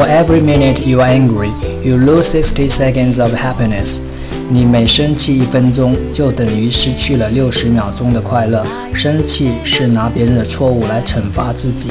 for every minute you are angry you lose sixty seconds of happiness 你每生气一分钟就等于失去了六十秒钟的快乐生气是拿别人的错误来惩罚自己